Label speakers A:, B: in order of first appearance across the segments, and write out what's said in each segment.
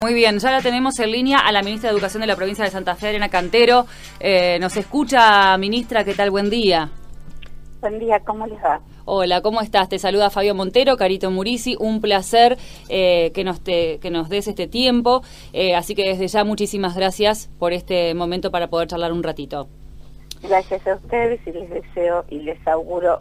A: Muy bien, ya la tenemos en línea a la ministra de Educación de la provincia de Santa Fe, Elena Cantero. Eh, nos escucha, ministra, ¿qué tal? Buen día.
B: Buen día, ¿cómo les va?
A: Hola, ¿cómo estás? Te saluda Fabio Montero, Carito Murisi. Un placer eh, que, nos te, que nos des este tiempo. Eh, así que desde ya muchísimas gracias por este momento para poder charlar un ratito.
B: Gracias a ustedes y les deseo y les auguro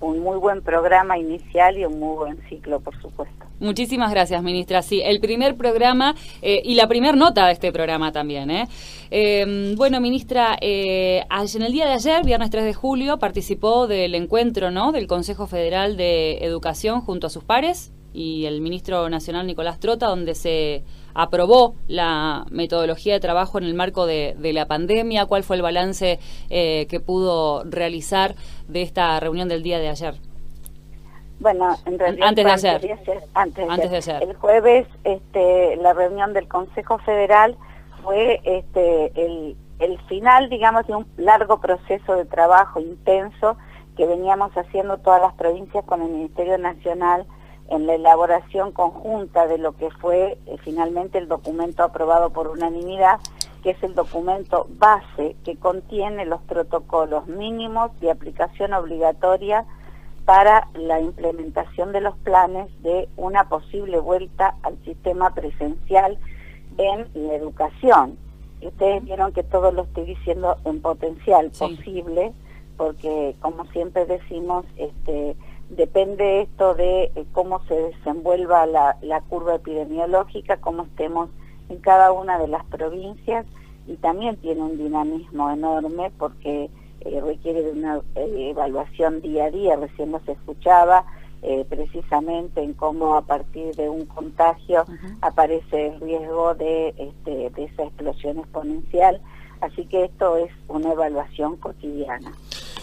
B: un muy buen programa inicial y un muy buen ciclo, por supuesto.
A: Muchísimas gracias, ministra. Sí, el primer programa eh, y la primera nota de este programa también. ¿eh? Em, bueno, ministra, eh, en el día de ayer, viernes 3 de julio, participó del encuentro ¿no? del Consejo Federal de Educación junto a sus pares y el ministro nacional Nicolás Trota, donde se aprobó la metodología de trabajo en el marco de, de la pandemia. ¿Cuál fue el balance eh, que pudo realizar de esta reunión del día de ayer?
B: Bueno, en realidad
A: antes de ayer.
B: antes, de, ayer. El jueves, este, la reunión del Consejo Federal fue este, el, el final, digamos, de un largo proceso de trabajo intenso que veníamos haciendo todas las provincias con el Ministerio Nacional en la elaboración conjunta de lo que fue eh, finalmente el documento aprobado por unanimidad, que es el documento base que contiene los protocolos mínimos de aplicación obligatoria para la implementación de los planes de una posible vuelta al sistema presencial en la educación. ustedes vieron que todo lo estoy diciendo en potencial posible, porque como siempre decimos, este, depende esto de eh, cómo se desenvuelva la, la curva epidemiológica, cómo estemos en cada una de las provincias y también tiene un dinamismo enorme porque eh, requiere de una eh, evaluación día a día, recién nos escuchaba eh, precisamente en cómo a partir de un contagio aparece el riesgo de, este, de esa explosión exponencial, así que esto es una evaluación cotidiana.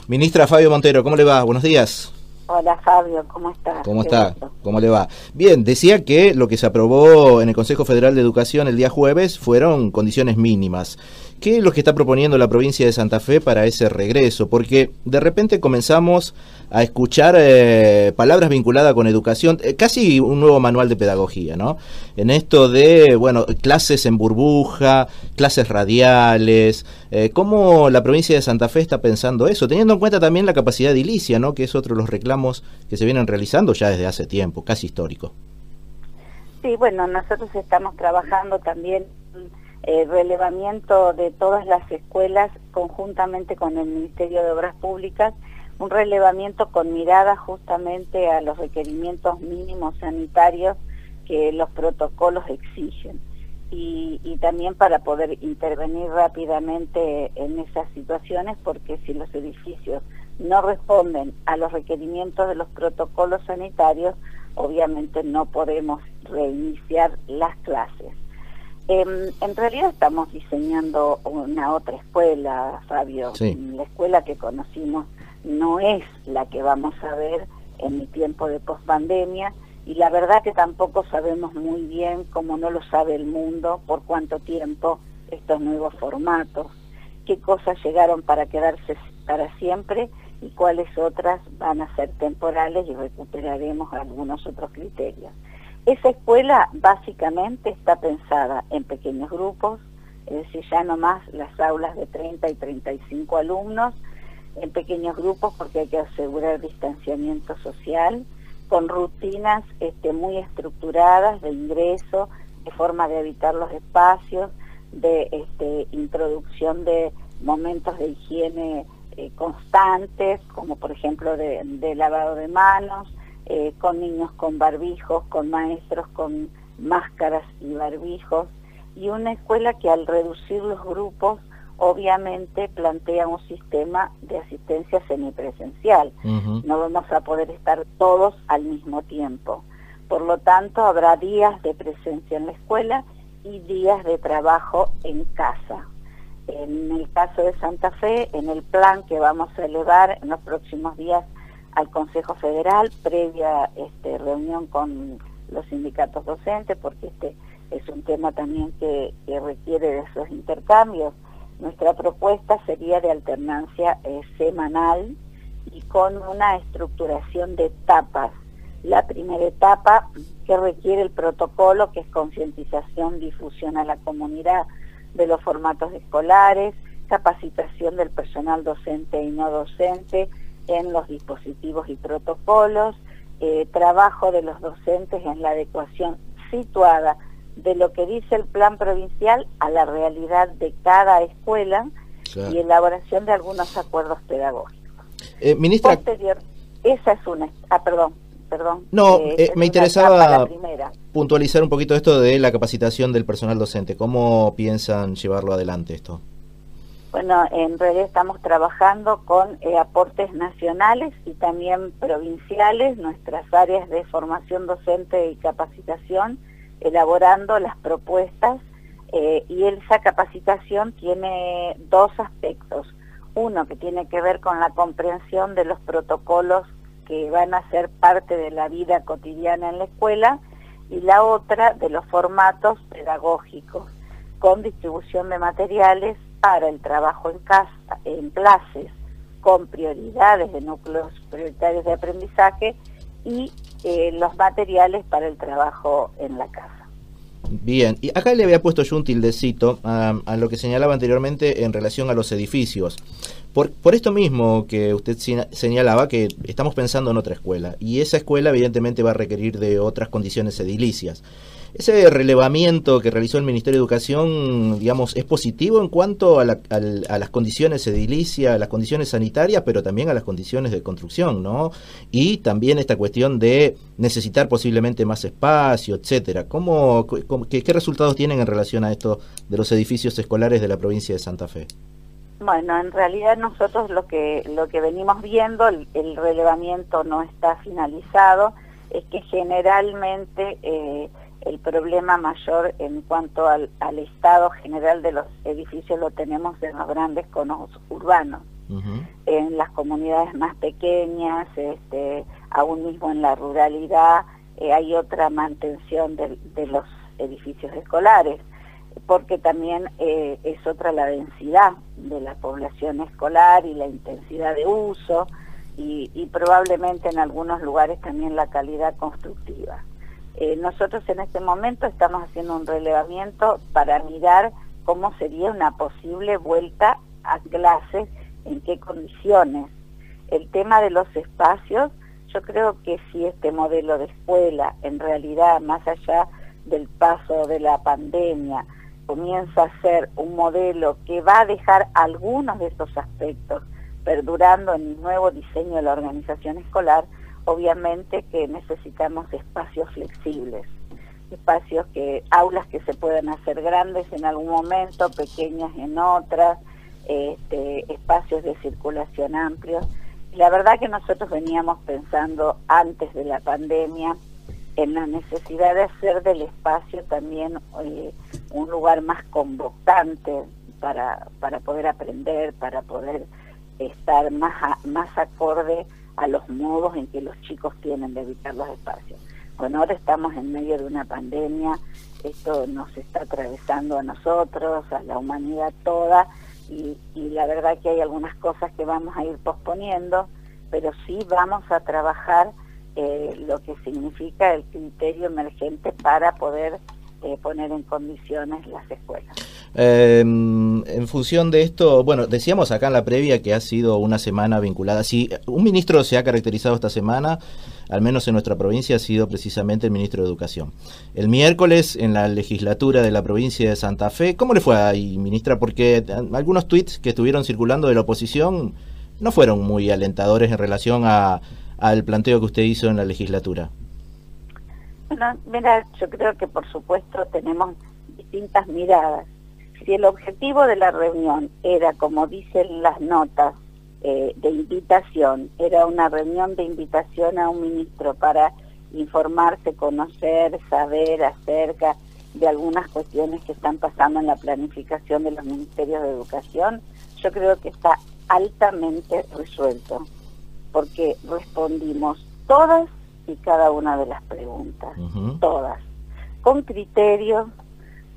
C: Ministra Fabio Montero, ¿cómo le va? Buenos días.
B: Hola Fabio, ¿cómo estás?
C: ¿Cómo está? ¿Cómo le va? Bien, decía que lo que se aprobó en el Consejo Federal de Educación el día jueves fueron condiciones mínimas. ¿Qué es lo que está proponiendo la provincia de Santa Fe para ese regreso? Porque de repente comenzamos a escuchar eh, palabras vinculadas con educación, eh, casi un nuevo manual de pedagogía, ¿no? En esto de, bueno, clases en burbuja, clases radiales, eh, ¿cómo la provincia de Santa Fe está pensando eso? Teniendo en cuenta también la capacidad edilicia, ¿no? Que es otro de los reclamos que se vienen realizando ya desde hace tiempo, casi histórico.
B: Sí, bueno, nosotros estamos trabajando también el relevamiento de todas las escuelas conjuntamente con el Ministerio de Obras Públicas, un relevamiento con mirada justamente a los requerimientos mínimos sanitarios que los protocolos exigen y, y también para poder intervenir rápidamente en esas situaciones porque si los edificios no responden a los requerimientos de los protocolos sanitarios, obviamente no podemos reiniciar las clases. Em, en realidad estamos diseñando una otra escuela, Fabio. La escuela que conocimos no es la que vamos a ver en el tiempo de pospandemia y la verdad que tampoco sabemos muy bien, como no lo sabe el mundo, por cuánto tiempo estos nuevos formatos, qué cosas llegaron para quedarse para siempre y cuáles otras van a ser temporales y recuperaremos algunos otros criterios. Esa escuela básicamente está pensada en pequeños grupos, es decir, ya no más las aulas de 30 y 35 alumnos, en pequeños grupos porque hay que asegurar distanciamiento social, con rutinas este, muy estructuradas de ingreso, de forma de evitar los espacios, de este, introducción de momentos de higiene eh, constantes, como por ejemplo de lavado de manos, eh, con niños con barbijos, con maestros con máscaras y barbijos, y una escuela que al reducir los grupos obviamente plantea un sistema de asistencia semipresencial. No vamos a poder estar todos al mismo tiempo. Por lo tanto, habrá días de presencia en la escuela y días de trabajo en casa. En el caso de Santa Fe, en el plan que vamos a elevar en los próximos días al Consejo Federal previa este, reunión con los sindicatos docentes, porque este es un tema también que, requiere de esos intercambios. Nuestra propuesta sería de alternancia eh, semanal y con una estructuración de etapas. la primera etapa que requiere el protocolo, que es concientización, difusión a la comunidad de los formatos escolares, capacitación del personal docente y no docente en los dispositivos y protocolos, eh, trabajo de los docentes en la adecuación situada de lo que dice el plan provincial a la realidad de cada escuela y elaboración de algunos acuerdos pedagógicos.
C: Eh, ministra...
B: esa es una... Ah, perdón, perdón.
C: No, eh, eh, me interesaba puntualizar un poquito esto de la capacitación del personal docente. ¿Cómo piensan llevarlo adelante esto?
B: Bueno, en realidad estamos trabajando con eh, aportes nacionales y también provinciales, nuestras áreas de formación docente y capacitación, elaborando las propuestas eh, y esa capacitación tiene dos aspectos. Uno que tiene que ver con la comprensión de los protocolos que van a ser parte de la vida cotidiana en la escuela y la otra de los formatos pedagógicos con distribución de materiales para el trabajo en casa, en clases, con prioridades de núcleos prioritarios de aprendizaje y eh, los materiales para el trabajo en la casa.
C: Bien, y acá le había puesto yo un tildecito a, a, lo que señalaba anteriormente en relación a los edificios. Por, por esto mismo que usted señalaba que estamos pensando en otra escuela, y esa escuela evidentemente va a requerir de otras condiciones edilicias. Ese relevamiento que realizó el Ministerio de Educación, digamos, es positivo en cuanto a, las condiciones edilicias, a las condiciones sanitarias, pero también a las condiciones de construcción, ¿no? Y también esta cuestión de necesitar posiblemente más espacio, etcétera. ¿Cómo, qué, resultados tienen en relación a esto de los edificios escolares de la provincia de Santa Fe?
B: Bueno, en realidad nosotros lo que lo que venimos viendo, el, relevamiento no está finalizado, es que generalmente eh, el problema mayor en cuanto al, estado general de los edificios lo tenemos en los grandes conos urbanos. En las comunidades más pequeñas, este, aún mismo en la ruralidad, eh, hay otra mantención de, los edificios escolares, porque también eh, es otra la densidad de la población escolar y la intensidad de uso, y probablemente en algunos lugares también la calidad constructiva. Eh, nosotros en este momento estamos haciendo un relevamiento para mirar cómo sería una posible vuelta a clases, en qué condiciones. El tema de los espacios, yo creo que si este modelo de escuela, en realidad, más allá del paso de la pandemia, comienza a ser un modelo que va a dejar algunos de esos aspectos perdurando en el nuevo diseño de la organización escolar, obviamente que necesitamos espacios flexibles, espacios que, aulas que se puedan hacer grandes en algún momento, pequeñas en otras, este, espacios de circulación amplios. La verdad que nosotros veníamos pensando antes de la pandemia en la necesidad de hacer del espacio también eh, un lugar más convocante para, para poder aprender, para poder estar más, más acorde a los modos en que los chicos tienen de evitar los espacios. Bueno, ahora estamos en medio de una pandemia, esto nos está atravesando a nosotros, a la humanidad toda, y, la verdad que hay algunas cosas que vamos a ir posponiendo, pero sí vamos a trabajar eh, lo que significa el criterio emergente para poder eh, poner en condiciones las escuelas.
C: Em, en función de esto, bueno, decíamos acá en la previa que ha sido una semana vinculada. Si un ministro se ha caracterizado esta semana, al menos en nuestra provincia, ha sido precisamente el ministro de Educación. El miércoles, en la legislatura de la provincia de Santa Fe, ¿cómo le fue ahí, ministra? Porque algunos tweets que estuvieron circulando de la oposición no fueron muy alentadores en relación a, al planteo que usted hizo en la legislatura.
B: Bueno, mira, yo creo que por supuesto tenemos distintas miradas si el objetivo de la reunión era, como dicen las notas eh, de invitación, era una reunión de invitación a un ministro para informarse, conocer, saber acerca de algunas cuestiones que están pasando en la planificación de los ministerios de educación, yo creo que está altamente resuelto, porque respondimos todas y cada una de las preguntas, todas, con criterio,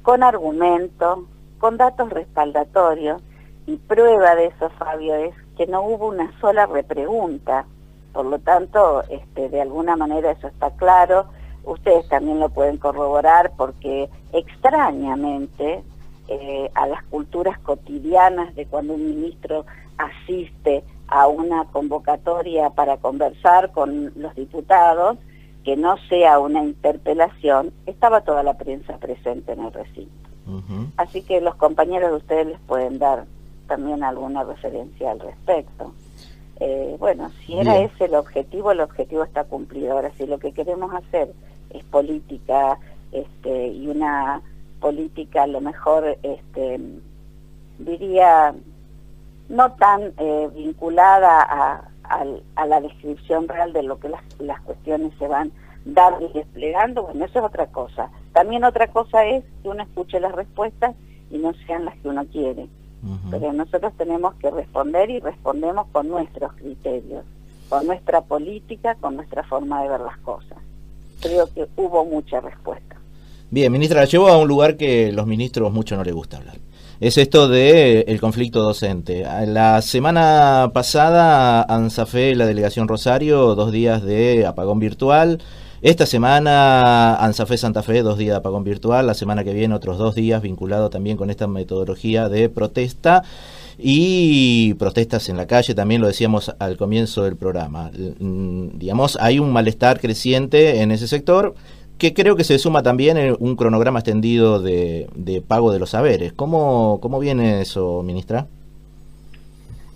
B: con argumento, con datos respaldatorios y prueba de eso, Fabio, es que no hubo una sola repregunta. Por lo tanto, este, de alguna manera eso está claro. Ustedes también lo pueden corroborar porque extrañamente eh, a las culturas cotidianas de cuando un ministro asiste a una convocatoria para conversar con los diputados, que no sea una interpelación, estaba toda la prensa presente en el recinto. Así que los compañeros de ustedes les pueden dar también alguna referencia al respecto. Eh, bueno, si era ese el objetivo, el objetivo está cumplido. Ahora, si lo que queremos hacer es política este, y una política a lo mejor, este, diría, no tan eh, vinculada a, la descripción real de lo que las, cuestiones se van dando y desplegando, bueno, eso es otra cosa. También otra cosa es que uno escuche las respuestas y no sean las que uno quiere. Pero nosotros tenemos que responder y respondemos con nuestros criterios, con nuestra política, con nuestra forma de ver las cosas. Creo que hubo mucha respuesta.
C: Bien, ministra, la llevo a un lugar que los ministros mucho no les gusta hablar. Es esto de el conflicto docente. La semana pasada, ANSAFE, la delegación Rosario, dos días de apagón virtual. Esta semana, ANSAFE Santa Fe, dos días de apagón virtual. La semana que viene, otros dos días vinculado también con esta metodología de protesta y protestas en la calle, también lo decíamos al comienzo del programa. Mm, digamos, hay un malestar creciente en ese sector que creo que se suma también en un cronograma extendido de, pago de los saberes. ¿Cómo, ¿Cómo viene eso, ministra?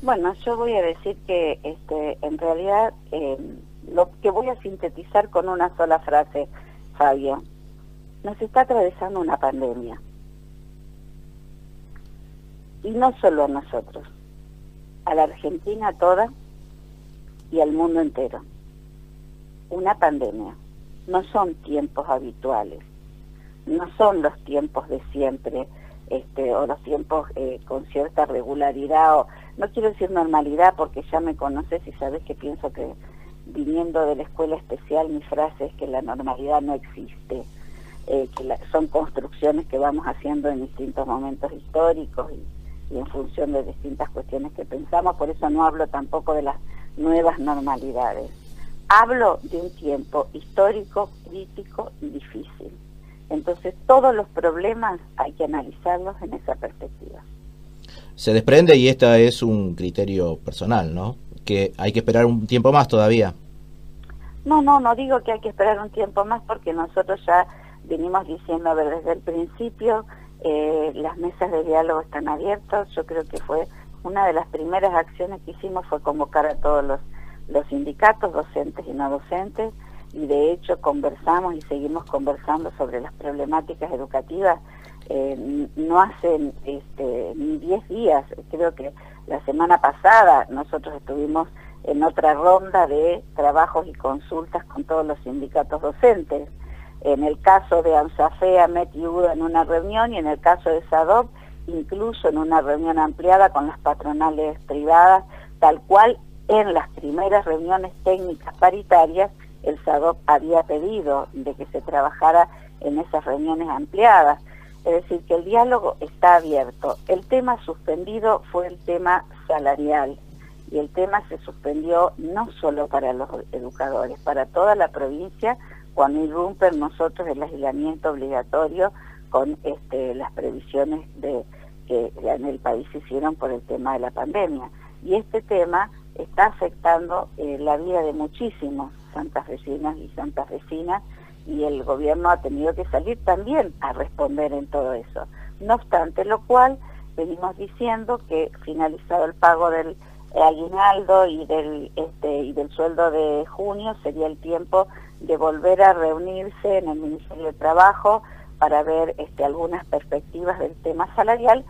B: Bueno, yo voy a decir que este, en realidad eh, lo que voy a sintetizar con una sola frase, Fabio, nos está atravesando una pandemia. Y no solo a nosotros, a la Argentina toda y al mundo entero. Una pandemia no son tiempos habituales, no son los tiempos de siempre, este, o los tiempos eh, con cierta regularidad, o no quiero decir normalidad porque ya me conoces y sabes que pienso que viniendo de la escuela especial mi frase es que la normalidad no existe, eh, que son construcciones que vamos haciendo en distintos momentos históricos y en función de distintas cuestiones que pensamos, por eso no hablo tampoco de las nuevas normalidades hablo de un tiempo histórico, crítico y difícil. Entonces todos los problemas hay que analizarlos en esa perspectiva.
C: Se desprende, y este es un criterio personal, ¿no? Que hay que esperar un tiempo más todavía.
B: No, no, no digo que hay que esperar un tiempo más porque nosotros ya venimos diciendo, a ver, desde el principio eh, las mesas de diálogo están abiertas. Yo creo que fue una de las primeras acciones que hicimos fue convocar a todos los los sindicatos docentes y no docentes y de hecho conversamos y seguimos conversando sobre las problemáticas educativas eh, no hacen este, ni 10 días, creo que la semana pasada nosotros estuvimos en otra ronda de trabajos y consultas con todos los sindicatos docentes. En el caso de ANSAFE, AMET y en una reunión y en el caso de SADOP incluso en una reunión ampliada con las patronales privadas, tal cual en las primeras reuniones técnicas paritarias, el SADOP había pedido de que se trabajara en esas reuniones ampliadas. Es decir, que el diálogo está abierto. El tema suspendido fue el tema salarial y el tema se suspendió no solo para los educadores, para toda la provincia cuando irrumpen nosotros el aislamiento obligatorio con este, las previsiones de, que en el país se hicieron por el tema de la pandemia. Y este tema está afectando eh, la vida de muchísimos santafesinas y santafesinas y el gobierno ha tenido que salir también a responder en todo eso. No obstante lo cual, venimos diciendo que finalizado el pago del aguinaldo y del, este, y del sueldo de junio sería el tiempo de volver a reunirse en el Ministerio de Trabajo para ver este, algunas perspectivas del tema salarial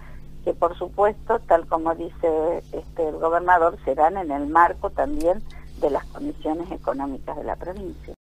B: que por supuesto, tal como dice este, el gobernador, serán en el marco también de las condiciones económicas de la provincia.